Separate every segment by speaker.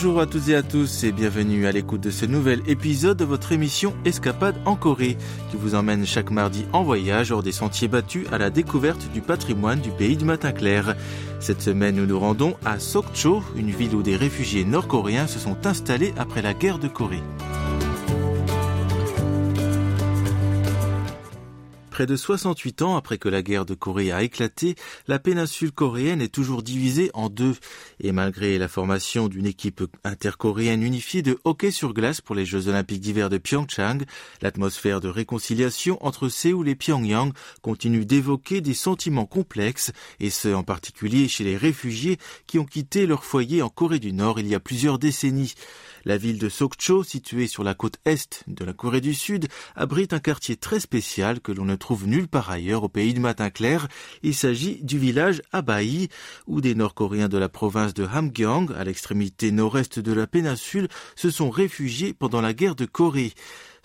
Speaker 1: Bonjour à toutes et à tous et bienvenue à l'écoute de ce nouvel épisode de votre émission Escapade en Corée qui vous emmène chaque mardi en voyage hors des sentiers battus à la découverte du patrimoine du pays du matin clair. Cette semaine, nous nous rendons à Sokcho, une ville où des réfugiés nord-coréens se sont installés après la guerre de Corée. Près de 68 ans après que la guerre de Corée a éclaté, la péninsule coréenne est toujours divisée en deux. Et malgré la formation d'une équipe intercoréenne unifiée de hockey sur glace pour les Jeux olympiques d'hiver de Pyeongchang, l'atmosphère de réconciliation entre Séoul et Pyongyang continue d'évoquer des sentiments complexes, et ce en particulier chez les réfugiés qui ont quitté leur foyer en Corée du Nord il y a plusieurs décennies. La ville de Sokcho, située sur la côte est de la Corée du Sud, abrite un quartier très spécial que l'on ne trouve nulle part ailleurs au pays du matin clair. Il s'agit du village Abai, où des Nord-Coréens de la province de Hamgyong, à l'extrémité nord-est de la péninsule, se sont réfugiés pendant la guerre de Corée.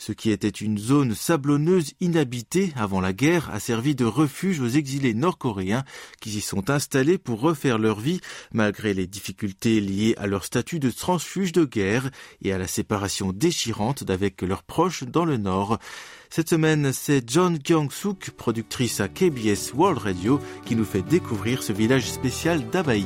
Speaker 1: Ce qui était une zone sablonneuse inhabitée avant la guerre a servi de refuge aux exilés nord-coréens qui s'y sont installés pour refaire leur vie malgré les difficultés liées à leur statut de transfuge de guerre et à la séparation déchirante d'avec leurs proches dans le nord. Cette semaine, c'est John Kyung-suk, productrice à KBS World Radio, qui nous fait découvrir ce village spécial d'Abaï.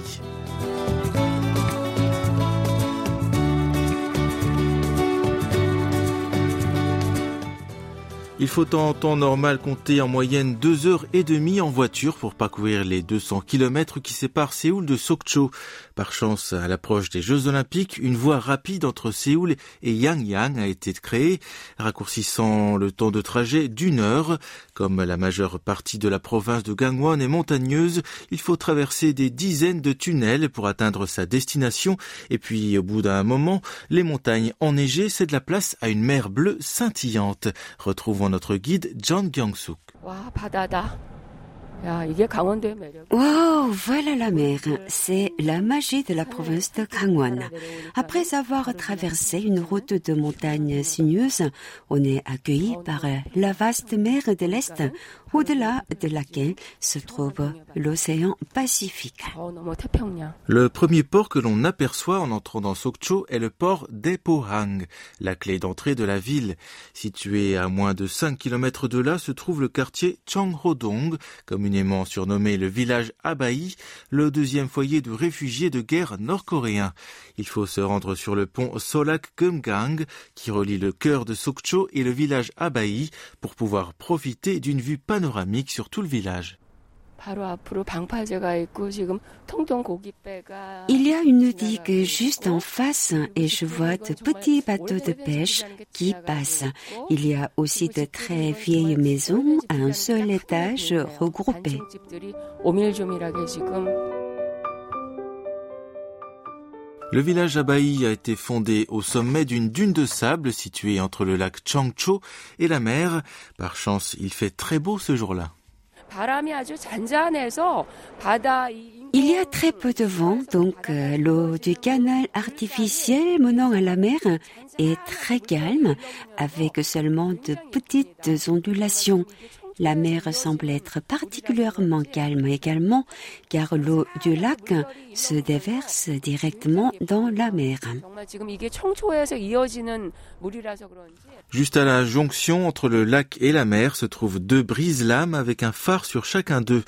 Speaker 1: Il faut en temps normal compter en moyenne deux heures et demie en voiture pour parcourir les 200 kilomètres qui séparent Séoul de Sokcho. Par chance, à l'approche des Jeux Olympiques, une voie rapide entre Séoul et Yangyang a été créée, raccourcissant le temps de trajet d'une heure. Comme la majeure partie de la province de Gangwon est montagneuse, il faut traverser des dizaines de tunnels pour atteindre sa destination. Et puis, au bout d'un moment, les montagnes enneigées cèdent la place à une mer bleue scintillante. Retrouvons notre guide John Gyung-suk.
Speaker 2: Wow, voilà la mer. C'est la magie de la province de Gangwon. Après avoir traversé une route de montagne sinueuse, on est accueilli par la vaste mer de l'Est, au-delà de laquelle se trouve l'océan Pacifique.
Speaker 1: Le premier port que l'on aperçoit en entrant dans Sokcho est le port d'Epohang, la clé d'entrée de la ville. Situé à moins de 5 km de là se trouve le quartier Changhodong, communément surnommé le village Abai, le deuxième foyer de réfugiés de guerre nord-coréens. Il faut se rendre sur le pont Solak Gumgang, qui relie le cœur de Sokcho et le village Abai, pour pouvoir profiter d'une vue panoramique sur tout le village.
Speaker 2: Il y a une digue juste en face et je vois de petits bateaux de pêche qui passent. Il y a aussi de très vieilles maisons à un seul étage regroupées.
Speaker 1: Le village Abai a été fondé au sommet d'une dune de sable située entre le lac Changcho et la mer. Par chance, il fait très beau ce jour-là.
Speaker 2: Il y a très peu de vent, donc euh, l'eau du canal artificiel menant à la mer est très calme, avec seulement de petites ondulations. La mer semble être particulièrement calme également, car l'eau du lac se déverse directement dans la mer.
Speaker 1: Juste à la jonction entre le lac et la mer se trouvent deux brise-lames avec un phare sur chacun d'eux.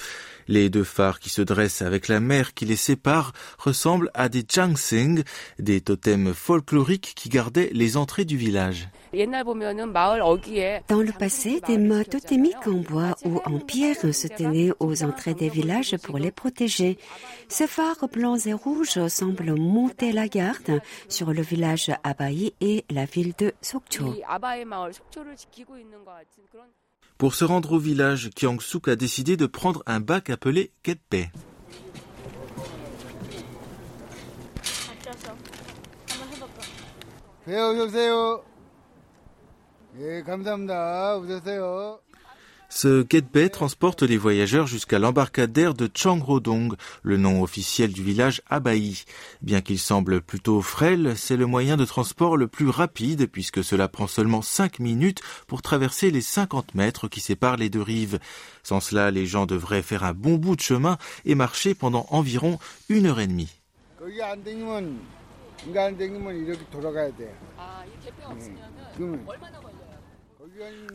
Speaker 1: Les deux phares qui se dressent avec la mer qui les sépare ressemblent à des changsing, des totems folkloriques qui gardaient les entrées du village.
Speaker 2: Dans le passé, des mâts totémiques en bois ou en pierre se tenaient aux entrées des villages pour les protéger. Ces phares blancs et rouges semblent monter la garde sur le village Abai et la ville de Sokcho.
Speaker 1: Pour se rendre au village, Kyung-suk a décidé de prendre un bac appelé Ketpe. Ce Getbay transporte les voyageurs jusqu'à l'embarcadère de Changrodong, le nom officiel du village Abai. Bien qu'il semble plutôt frêle, c'est le moyen de transport le plus rapide puisque cela prend seulement 5 minutes pour traverser les 50 mètres qui séparent les deux rives. Sans cela, les gens devraient faire un bon bout de chemin et marcher pendant environ une heure et demie.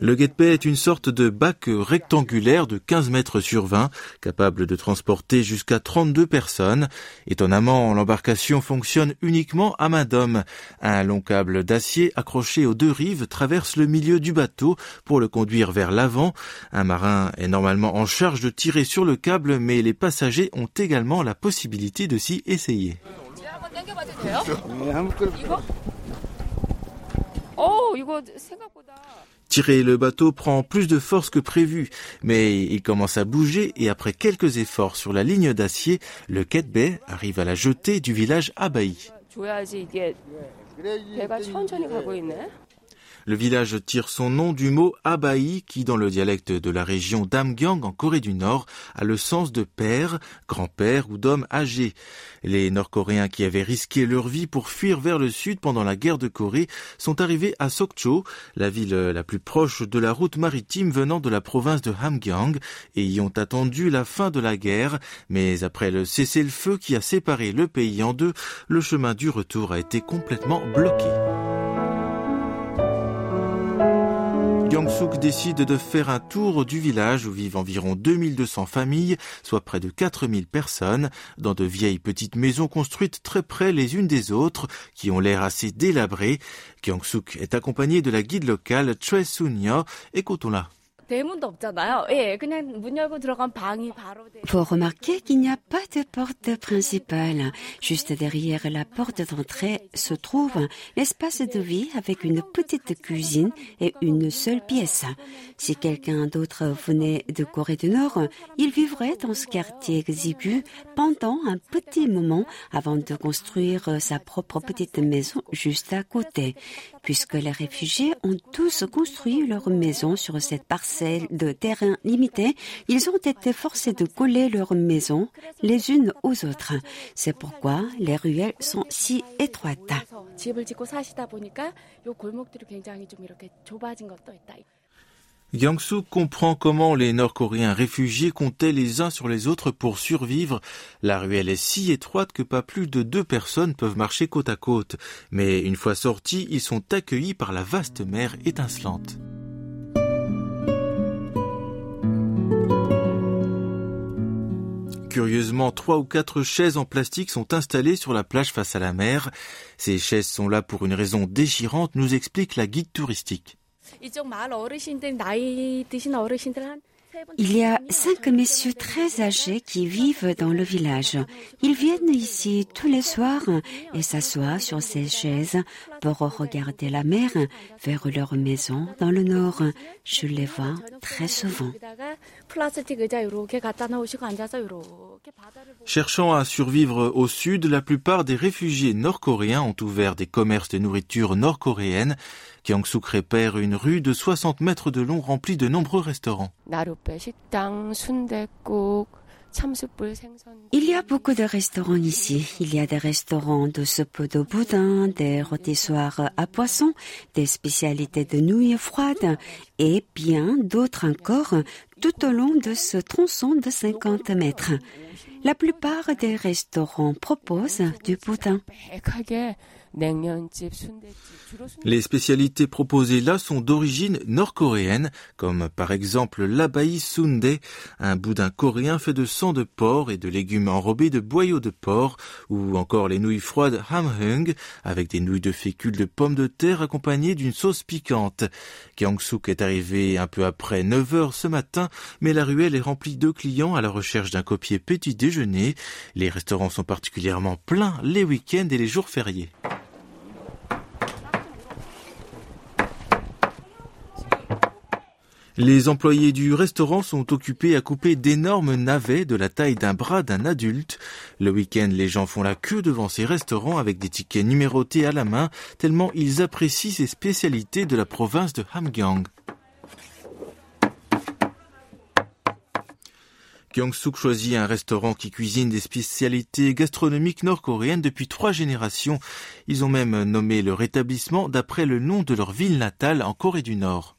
Speaker 1: Le Getpay est une sorte de bac rectangulaire de 15 mètres sur 20, capable de transporter jusqu'à 32 personnes. Étonnamment, l'embarcation fonctionne uniquement à main d'homme. Un long câble d'acier accroché aux deux rives traverse le milieu du bateau pour le conduire vers l'avant. Un marin est normalement en charge de tirer sur le câble, mais les passagers ont également la possibilité de s'y essayer. Tirer le bateau prend plus de force que prévu, mais il commence à bouger et après quelques efforts sur la ligne d'acier, le Ketbay arrive à la jetée du village Abaï. Le village tire son nom du mot Abaï qui, dans le dialecte de la région d'Amgyang en Corée du Nord, a le sens de père, grand-père ou d'homme âgé. Les Nord-Coréens qui avaient risqué leur vie pour fuir vers le sud pendant la guerre de Corée sont arrivés à Sokcho, la ville la plus proche de la route maritime venant de la province de Hamgyang, et y ont attendu la fin de la guerre, mais après le cessez-le-feu qui a séparé le pays en deux, le chemin du retour a été complètement bloqué. Gyeongsuk décide de faire un tour du village où vivent environ 2200 familles, soit près de 4000 personnes, dans de vieilles petites maisons construites très près les unes des autres, qui ont l'air assez délabrées. Gyeongsuk est accompagné de la guide locale Choi Sunya. Écoutons-la.
Speaker 2: Faut remarquer qu'il n'y a pas de porte principale. Juste derrière la porte d'entrée se trouve l'espace de vie avec une petite cuisine et une seule pièce. Si quelqu'un d'autre venait de Corée du Nord, il vivrait dans ce quartier exigu pendant un petit moment avant de construire sa propre petite maison juste à côté. Puisque les réfugiés ont tous construit leur maison sur cette parcelle de terrain limité, ils ont été forcés de coller leurs maisons les unes aux autres. C'est pourquoi les ruelles sont si étroites.
Speaker 1: Yang comprend comment les Nord-Coréens réfugiés comptaient les uns sur les autres pour survivre. La ruelle est si étroite que pas plus de deux personnes peuvent marcher côte à côte. Mais une fois sortis, ils sont accueillis par la vaste mer étincelante. Curieusement, trois ou quatre chaises en plastique sont installées sur la plage face à la mer. Ces chaises sont là pour une raison déchirante, nous explique la guide touristique.
Speaker 2: Il y a cinq messieurs très âgés qui vivent dans le village. Ils viennent ici tous les soirs et s'assoient sur ces chaises pour regarder la mer vers leur maison dans le nord. Je les vois très souvent.
Speaker 1: Cherchant à survivre au sud, la plupart des réfugiés nord-coréens ont ouvert des commerces de nourriture nord-coréenne. Gyeongsuk répère une rue de 60 mètres de long remplie de nombreux restaurants.
Speaker 2: Il y a beaucoup de restaurants ici. Il y a des restaurants de soupe de boudin, des rôtissoirs à poisson, des spécialités de nouilles froides et bien d'autres encore tout au long de ce tronçon de 50 mètres. La plupart des restaurants proposent du boudin.
Speaker 1: Les spécialités proposées là sont d'origine nord-coréenne, comme par exemple l'abaï sundae, un boudin coréen fait de sang de porc et de légumes enrobés de boyaux de porc, ou encore les nouilles froides hamhung, avec des nouilles de fécule de pommes de terre accompagnées d'une sauce piquante. Gyeongsuk est arrivé un peu après 9 heures ce matin, mais la ruelle est remplie de clients à la recherche d'un copier petit déjeuner. Les restaurants sont particulièrement pleins les week-ends et les jours fériés. Les employés du restaurant sont occupés à couper d'énormes navets de la taille d'un bras d'un adulte. Le week-end, les gens font la queue devant ces restaurants avec des tickets numérotés à la main, tellement ils apprécient ces spécialités de la province de Hamgyong. Gyeongsuk choisit un restaurant qui cuisine des spécialités gastronomiques nord-coréennes depuis trois générations. Ils ont même nommé leur établissement d'après le nom de leur ville natale en Corée du Nord.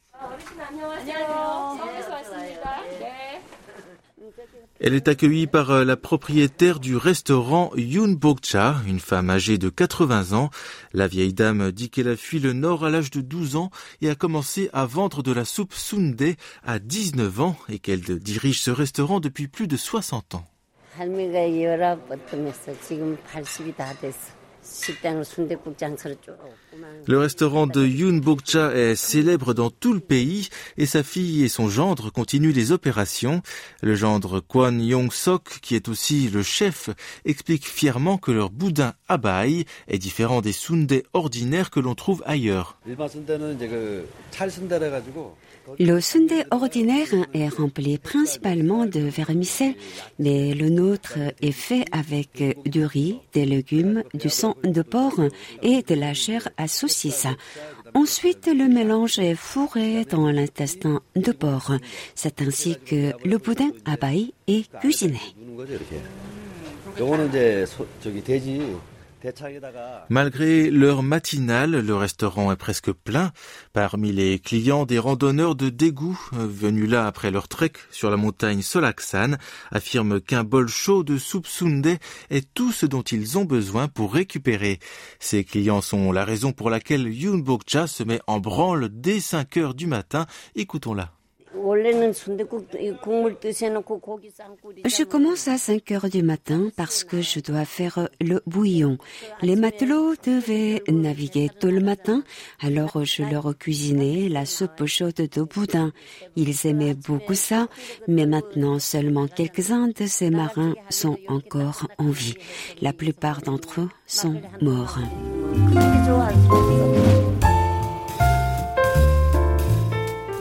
Speaker 1: Elle est accueillie par euh, la propriétaire du restaurant Yoon Bokcha, une femme âgée de 80 ans. La vieille dame dit qu'elle a fui le nord à l'âge de 12 ans et a commencé à vendre de la soupe sundae à 19 ans et qu'elle dirige ce restaurant depuis plus de 60 ans. Le restaurant de Yoon Bokcha est célèbre dans tout le pays et sa fille et son gendre continuent les opérations. Le gendre Kwon Yong-sok, qui est aussi le chef, explique fièrement que leur boudin abai est différent des sundae ordinaires que l'on trouve ailleurs.
Speaker 2: Le sundae ordinaire est rempli principalement de vermicelle, mais le nôtre est fait avec du riz, des légumes, du sang de porc et de la chair à saucisse. Ensuite, le mélange est fourré dans l'intestin de porc. C'est ainsi que le boudin abaï est cuisiné.
Speaker 1: Malgré l'heure matinale, le restaurant est presque plein. Parmi les clients, des randonneurs de dégoût, venus là après leur trek sur la montagne Solaksan, affirment qu'un bol chaud de soupe sundae est tout ce dont ils ont besoin pour récupérer. Ces clients sont la raison pour laquelle Yoon Bokcha se met en branle dès 5 heures du matin. Écoutons-la.
Speaker 2: Je commence à 5 heures du matin parce que je dois faire le bouillon. Les matelots devaient naviguer tôt le matin, alors je leur cuisinais la soupe chaude de boudin. Ils aimaient beaucoup ça, mais maintenant seulement quelques-uns de ces marins sont encore en vie. La plupart d'entre eux sont morts.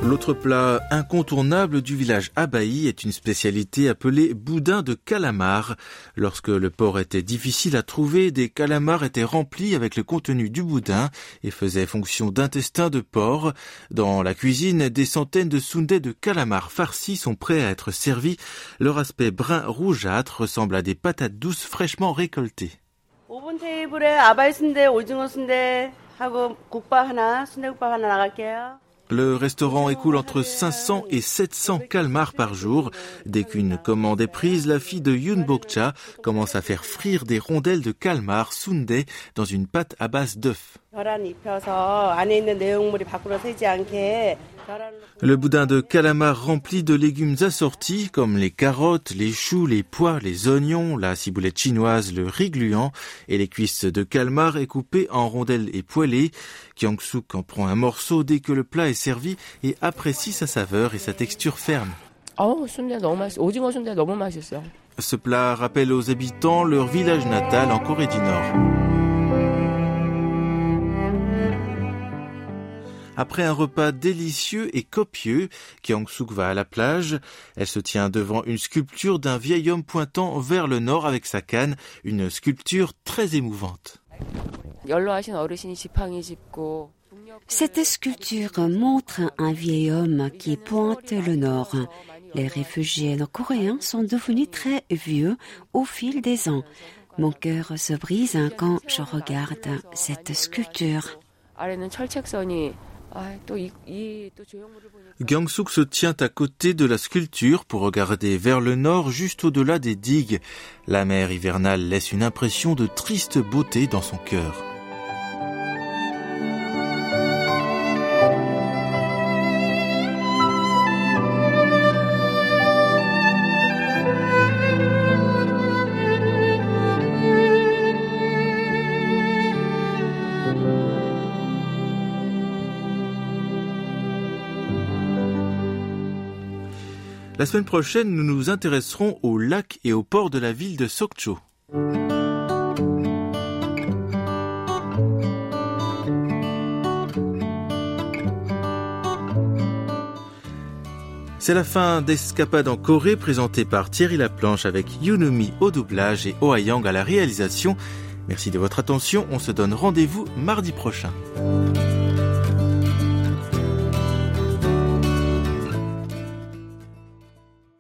Speaker 1: L'autre plat incontournable du village Abaï est une spécialité appelée boudin de calamar. Lorsque le porc était difficile à trouver, des calamars étaient remplis avec le contenu du boudin et faisaient fonction d'intestin de porc. Dans la cuisine, des centaines de sundae de calamars farcis sont prêts à être servis. Leur aspect brun rougeâtre ressemble à des patates douces fraîchement récoltées. Le restaurant écoule entre 500 et 700 calmars par jour. Dès qu'une commande est prise, la fille de Yun Bokcha commence à faire frire des rondelles de calmar sundae dans une pâte à base d'œufs. Le boudin de calamar rempli de légumes assortis comme les carottes, les choux, les pois, les oignons, la ciboulette chinoise, le riz gluant et les cuisses de calmar est coupé en rondelles et poêlées. Kyang-suk en prend un morceau dès que le plat est servi et apprécie sa saveur et sa texture ferme. Ce plat rappelle aux habitants leur village natal en Corée du Nord. Après un repas délicieux et copieux, Kyung-suk va à la plage. Elle se tient devant une sculpture d'un vieil homme pointant vers le nord avec sa canne, une sculpture très émouvante.
Speaker 2: Cette sculpture montre un vieil homme qui pointe le nord. Les réfugiés nord-coréens sont devenus très vieux au fil des ans. Mon cœur se brise quand je regarde cette sculpture.
Speaker 1: Gyeongsuk se tient à côté de la sculpture pour regarder vers le nord juste au-delà des digues. La mer hivernale laisse une impression de triste beauté dans son cœur. La semaine prochaine, nous nous intéresserons au lac et au port de la ville de Sokcho. C'est la fin d'Escapade en Corée présentée par Thierry Laplanche avec Yunumi au doublage et Yang à la réalisation. Merci de votre attention, on se donne rendez-vous mardi prochain.